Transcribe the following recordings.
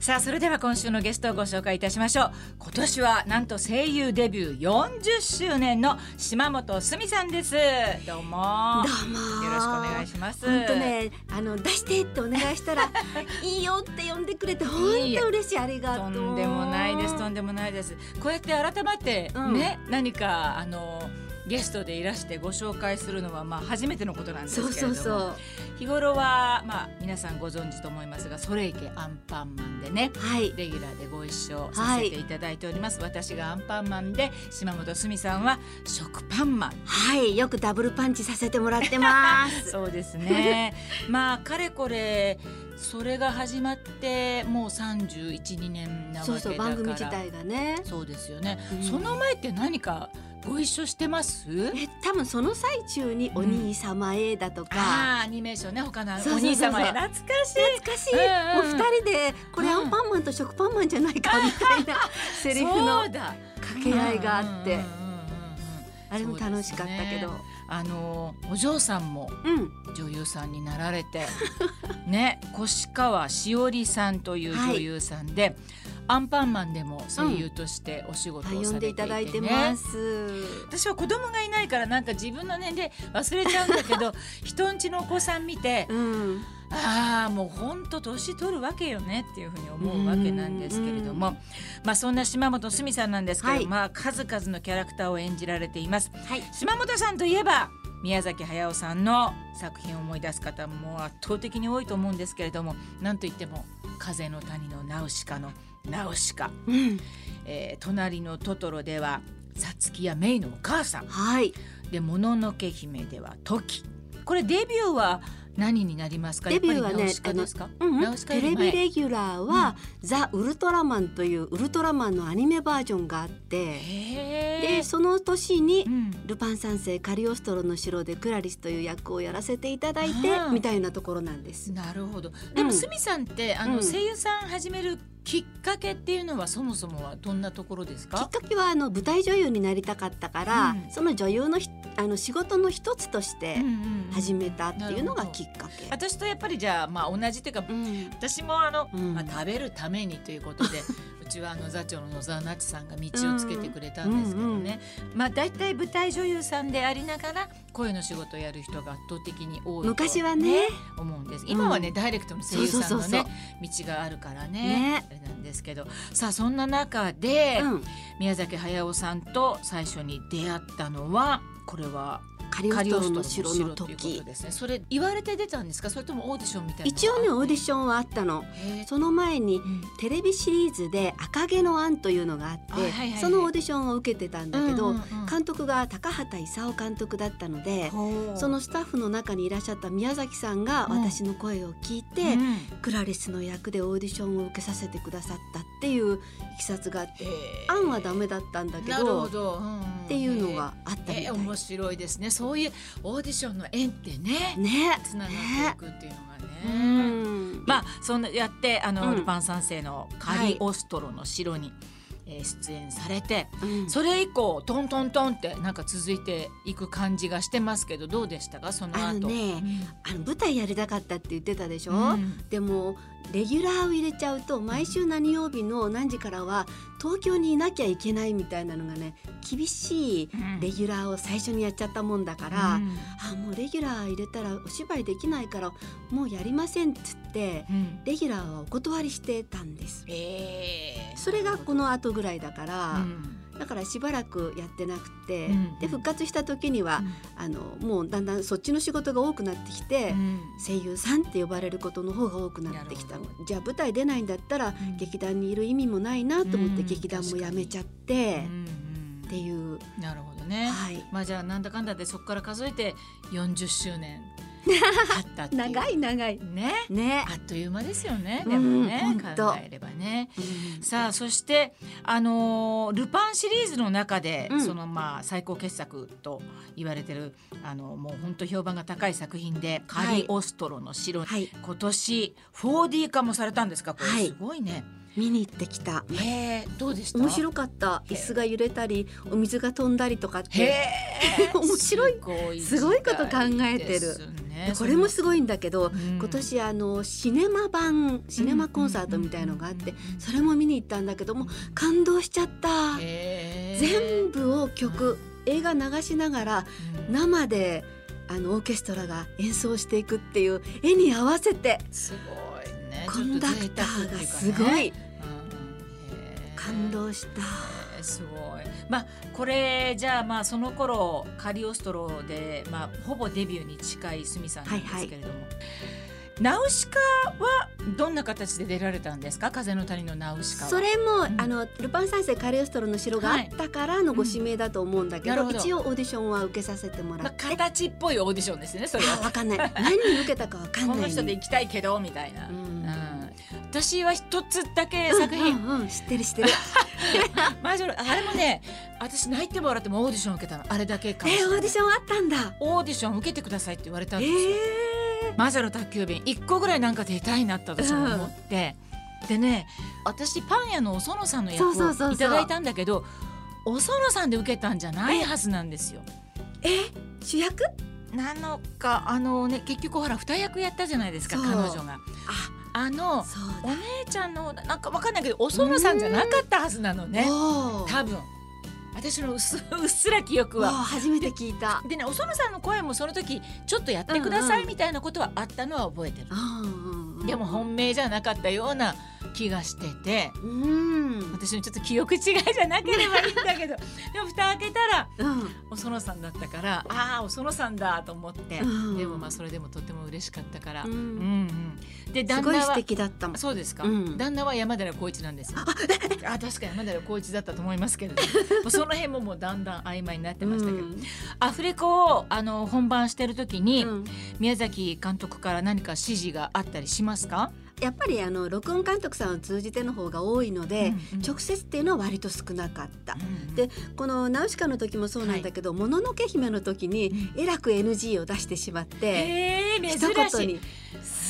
さあそれでは今週のゲストをご紹介いたしましょう。今年はなんと声優デビュー40周年の島本すみさんです。どうも。どうも。よろしくお願いします。本当ねあの出してってお願いしたら いいよって呼んでくれて本当嬉しい。ありがとう。とんでもないですとんでもないです。こうやって改めてね、うん、何かあのゲストでいらしてご紹介するのはまあ初めてのことなんですけれどもそうそうそう。日頃はまあ皆さんご存知と思いますが「それいけアンパンマン」でね、はい、レギュラーでご一緒させていただいております、はい、私がアンパンマンで島本すみさんは食パンマン。はい。よくダブルパンチさせてもらってます。そうですね。まあかれこれそれが始まってもう312年なわけだから。そうそう番組自体がね。そうですよね、うん、その前って何かご一緒してます？え多分その最中に「お兄様へ」だとか、うん、あアニメーションね他のお兄様へ。懐かしい。懐かしい、うんうん、もう二人でこれアンパンマンと食パンマンじゃないかみたいな セリフの掛け合いがあって。あれも楽しかったけど、ね、あのお嬢さんも女優さんになられて、うん、ね 越川しおりさんという女優さんで、はいアンパンマンでも声優としてお仕事をされていて、ね、うん、います。私は子供がいないからなんか自分の年齢忘れちゃうんだけど 人んちのお子さん見て、うん、ああもうほんと年取るわけよねっていうふうに思うわけなんですけれども、まあそんな島本すみさんなんですけど、はい、まあ数々のキャラクターを演じられています。はい、島本さんといえば宮崎駿さんの作品を思い出す方も圧倒的に多いと思うんですけれどもなんといっても「風の谷のナウシカ」の「ナウシカ、うん、えー、隣のトトロではさつきやメイのお母さん、はい、でもののけ姫ではトキ。これデビューは何になりますか？デビューはねテレビレギュラーは、うん、ザ・ウルトラマンというウルトラマンのアニメバージョンがあってでその年に、うん、ルパン三世カリオストロの城でクラリスという役をやらせていただいてみたいなところなんです。なるほど。でも、うん、スミさんってあの、声優さん始めるきっかけっていうのはそもそもはどんなところですか？きっかけはあの舞台女優になりたかったから、うん、その女優のあの仕事の一つとして始めたっていうのがきっかけ。私とやっぱりじゃあまあ同じというか、うん、私もあの、まあ、食べるためにということで ちはあの座長の野沢那智さんが道をつけてくれたんですけどね、うんうん、まあ大体舞台女優さんでありながら声の仕事をやる人が圧倒的に多い昔はね。思うんです。今はね、うん、ダイレクトの声優さんのね道があるからね。ね。あれなんですけどさあそんな中で、宮崎駿さんと最初に出会ったのはこれは？カリオストロの城の時。ですね。それ言われて出たんですか？それともオーディションみたいな一応ねオーディションはあったの。その前に、うん、テレビシリーズで「赤毛のアン」というのがあって、はいはいはい、そのオーディションを受けてたんだけど、うんうんうん、監督が高畑勲監督だったのでそのスタッフの中にいらっしゃった宮崎さんが私の声を聞いて、うん、クラリスの役でオーディションを受けさせてくださったっていういきさつがあってアンはダメだったんだけど、うん、っていうのがあったみたい、面白いですね。そういうオーディションの縁ってねねつながっていくっていうのがね。ね。まあそんなやってあの、うん、ルパン三世のカリオストロの城に、え出演されて、うん、それ以降トントントンってなんか続いていく感じがしてますけどどうでしたか？その後。あのね、うん、あの舞台やりたかったって言ってたでしょ、うん、でもレギュラーを入れちゃうと毎週何曜日の何時からは東京にいなきゃいけないみたいなのがね厳しいレギュラーを最初にやっちゃったもんだから、うん、あもうレギュラー入れたらお芝居できないからもうやりませんっつって、うん、レギュラーはお断りしてたんです。えー、それがこの後ぐらいだから、うんだからしばらくやってなくて、うん、で復活した時には、うん、あのもうだんだんそっちの仕事が多くなってきて、うん、声優さんって呼ばれることの方が多くなってきた。じゃあ舞台出ないんだったら、劇団にいる意味もないなと思って劇団も辞めちゃって、っていう。なるほどね、はい、まあじゃあなんだかんだでそこから数えて40周年ったって長い長い。ね。ね。あっという間ですよね。でもね、うん、考えればね、うん、さあそしてあのー、ルパンシリーズの中で、うん、そのまあ最高傑作と言われてるあのもう本当評判が高い作品で「カリオストロの城」はい、今年 4D 化もされたんですか？これすごいね。見に行ってきた。へえ、どうでした？面白かった。椅子が揺れたり、お水が飛んだりとかって。面白い。すごいこと考えてる。これもすごいんだけど、今年あのシネマ版シネマコンサートみたいのがあって、それも見に行ったんだけども感動しちゃった。全部を曲映画流しながら生であのオーケストラが演奏していくっていう絵に合わせてすごいねコンダクターがすごい、感動した。すごい。まあこれじゃあまあその頃カリオストロで、まあ、ほぼデビューに近い鷲見さんなんですけれども。はいはい。ナウシカはどんな形で出られたんですか？風の谷のナウシカそれも、うん、あのルパン三世カリオストロの城があったからのご指名だと思うんだけどはい。うん、ど。一応オーディションは受けさせてもらって、まあ、形っぽいオーディションですねそれは。わかんない。何に受けたかわかんない、この人で行きたいけどみたいな、うん、私は一つだけ作品、うんうんうん、知ってる知ってる。マジあれもね私泣いても笑ってもオーディション受けたの。あれだけかもえー、オーディションあったんだ。オーディション受けてくださいって言われたんですよ、えー。魔女の宅急便。一個ぐらいなんか出たいなって私も思って、うん、でね私パン屋のお園さんの役をいただいたんだけどお園さんで受けたんじゃないはずなんですよ。え主役？なのかあのね結局ほら二役やったじゃないですか彼女が。ああのお姉ちゃんのなんかわかんないけどお園さんじゃなかったはずなのね。多分。私のうっすら記憶は。初めて聞いた。でねお園さんの声もその時ちょっとやってくださいみたいなことはあったのは覚えてる、うんうん、でも本命じゃなかったような気がしてて、うん、私のちょっと記憶違いじゃなければいいんだけど。でも蓋開けたら、うん、お園さんだったからああお園さんだと思って、うん、でもまあそれでもとても嬉しかったから、うん、うんうん。で旦那は素敵だったそうですか、旦那は山寺宏一なんですよ。あ確かに山寺宏一だったと思いますけれども。その辺ももうだんだん曖昧になってましたけど、アフレコをあの本番してる時に、宮崎監督から何か指示があったりしますか？やっぱりあの録音監督さんを通じての方が多いので、うんうん、直接っていうのは割と少なかった。うんうん、でこの「ナウシカ」の時もそうなんだけど「も、の、のけ姫」の時にえらく NG を出してしまって、えー、一言に。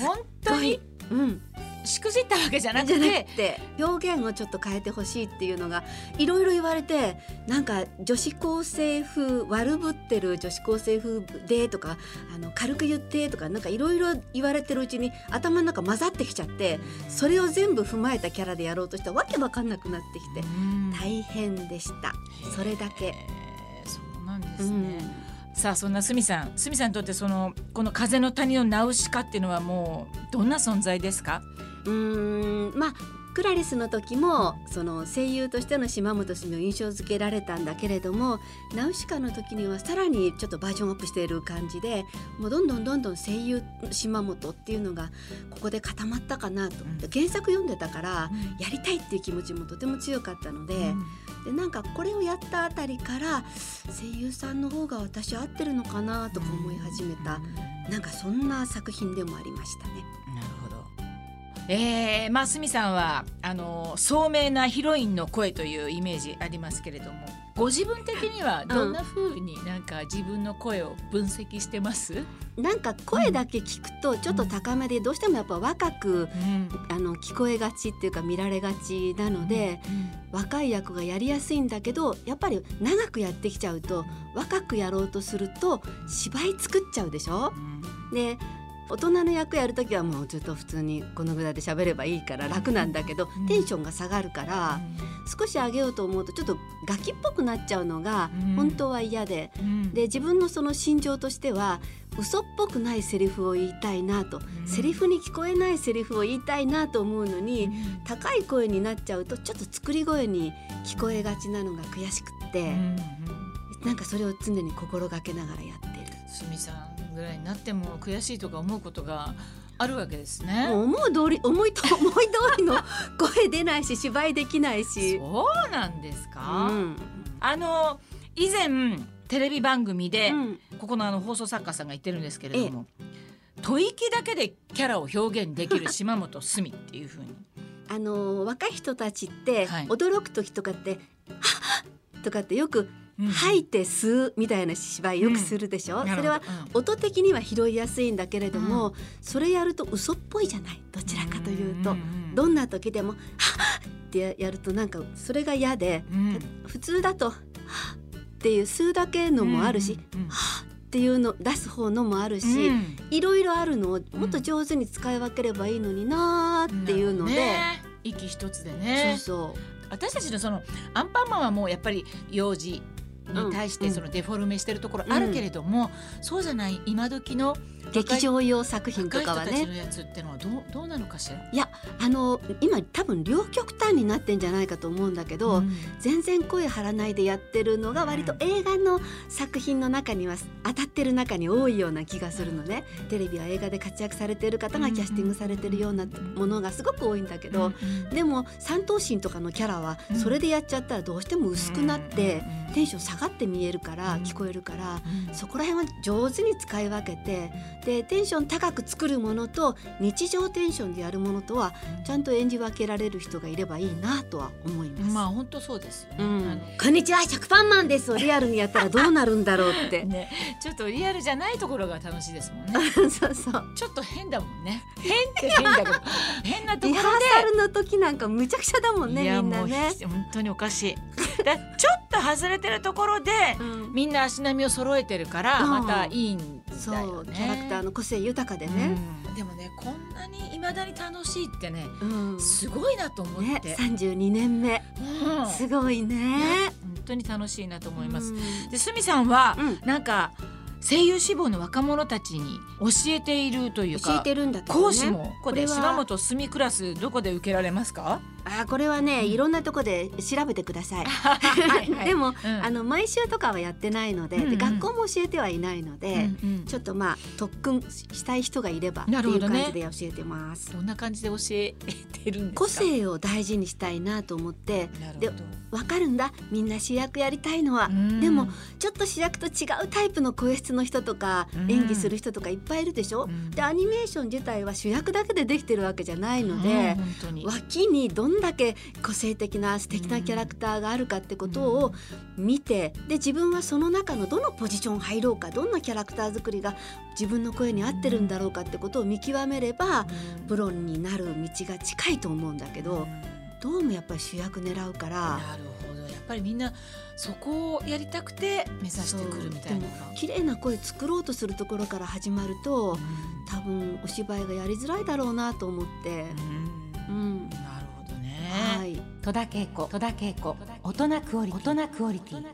本当に、うん、しくじったわけじゃなくて表現をちょっと変えてほしいっていうのがいろいろ言われてなんか女子高生風悪ぶってる女子高生風でとかあの軽く言ってとかなんかいろいろ言われてるうちに頭の中混ざってきちゃってそれを全部踏まえたキャラでやろうとしたらわけわかんなくなってきて大変でしたそれだけ。そうなんですね、うん、さあそんなすみさん。すみさんにとってそのこの風の谷のナウシカっていうのはもうどんな存在ですか？うんまあクラリスの時もその声優としての島本澄を印象付けられたんだけれどもナウシカの時にはさらにちょっとバージョンアップしている感じでもうどんどんどんどん声優島本っていうのがここで固まったかなと、うん、原作読んでたからやりたいっていう気持ちもとても強かったので。うん。でなんかこれをやったあたりから声優さんの方が私合ってるのかなとか思い始めた、なんかそんな作品でもありましたね。えー、まあすみさんはあの聡明なヒロインの声というイメージありますけれどもご自分的にはどんな風になんか自分の声を分析してます、うん、なんか声だけ聞くとちょっと高めでどうしてもやっぱ若く、うん、あの聞こえがちっていうか見られがちなので、うん、若い役がやりやすいんだけどやっぱり長くやってきちゃうと若くやろうとすると芝居作っちゃうでしょ、で大人の役やる時はもうずっと普通にこのぐらいで喋ればいいから楽なんだけど、うん、テンションが下がるから、うん、少し上げようと思うとちょっとガキっぽくなっちゃうのが本当は嫌で、うん、で自分のその心情としては嘘っぽくないセリフを言いたいなと、うん、セリフに聞こえないセリフを言いたいなと思うのに、高い声になっちゃうとちょっと作り声に聞こえがちなのが悔しくって、うん、なんかそれを常に心がけながらやってる。すみさんぐらいになっても悔しいとか思うことがあるわけですね。思う通り思いと 思い通りの声出ないし芝居できないし。そうなんですか？うん、あの以前テレビ番組で、うん、ここのあの放送作家さんが言ってるんですけれども、吐息だけでキャラを表現できる島本澄っていうふうに。あの若い人たちって驚く時とかって「はっ!」とかってよく吐いて吸うみたいな芝居よくするでしょ、うん、それは音的には拾いやすいんだけれども、うん、それやると嘘っぽいじゃない？どちらかというと、どんな時でも「はっ!」ってやるとなんかそれが嫌で、うん、普通だと「っていう吸うだけのもあるし「はっていうの出す方のもあるし、いろいろあるのをもっと上手に使い分ければいいのになーっていうので、ね、息一つでね。そうそう。私たちのそのアンパンマンはもうやっぱり幼児に対してそのデフォルメしてるところあるけれども、うん、そうじゃない今時の劇場用作品とかはね。のやつってのはどうどうなのかしら？いやあの今多分両極端になってんじゃないかと思うんだけど、うん、全然声張らないでやってるのが割と映画の作品の中には当たってる中に多いような気がするのね。テレビは映画で活躍されてる方がキャスティングされてるようなものがすごく多いんだけど、でも三頭身とかのキャラはそれでやっちゃったらどうしても薄くなって。テンション下がって見えるから聞こえるから、そこら辺は上手に使い分けてでテンション高く作るものと日常テンションでやるものとはちゃんと演じ分けられる人がいればいいなとは思います。まあ本当そうですよね、うん、こんにちは食パンマンですをリアルにやったらどうなるんだろうって。ね、ちょっとリアルじゃないところが楽しいですもんね。そうそう。ちょっと変だもんね。変って変だけど変なところで。リハーサルの時なんかむちゃくちゃだもんねみんなね。本当におかしい。だちょっと外れてるところで、うん、みんな足並みを揃えてるからまたいいんだよね、そうキャラクターの個性豊かでね、うん、でもねこんなにいまだに楽しいってね、すごいなと思って、ね、32年目、すごいね。本当に楽しいなと思います、で鷲見さんは、うん、なんか声優志望の若者たちに教えているというか教えてるんだ、ね、講師もここで柴本澄クラスどこで受けられますか？あこれはね、いろんなとこで調べてください。はいはい、でも、うん、あの毎週とかはやってないのでうんうん、で学校も教えてはいないので、うんうん、ちょっとまあ特訓したい人がいればっていう感じで教えてます。ど、ね,、んな感じで教えてるんです個性を大事にしたいなと思ってでわかるんだ。みんな主役やりたいのは、でもちょっと主役と違うタイプの声質の人とか、演技する人とかいっぱいいるでしょ？でアニメーション自体は主役だけでできてるわけじゃないので、脇にどんんだけ個性的な素敵なキャラクターがあるかってことを見てで自分はその中のどのポジション入ろうかどんなキャラクター作りが自分の声に合ってるんだろうかってことを見極めればプロになる道が近いと思うんだけどどうもやっぱり主役狙うから。なるほどぱりみんなそこをやりたくて目指してくるみたいな。綺麗な声作ろうとするところから始まると、多分お芝居がやりづらいだろうなと思って。うん、うん。はい、戸田恵子戸田恵子大人クオリティ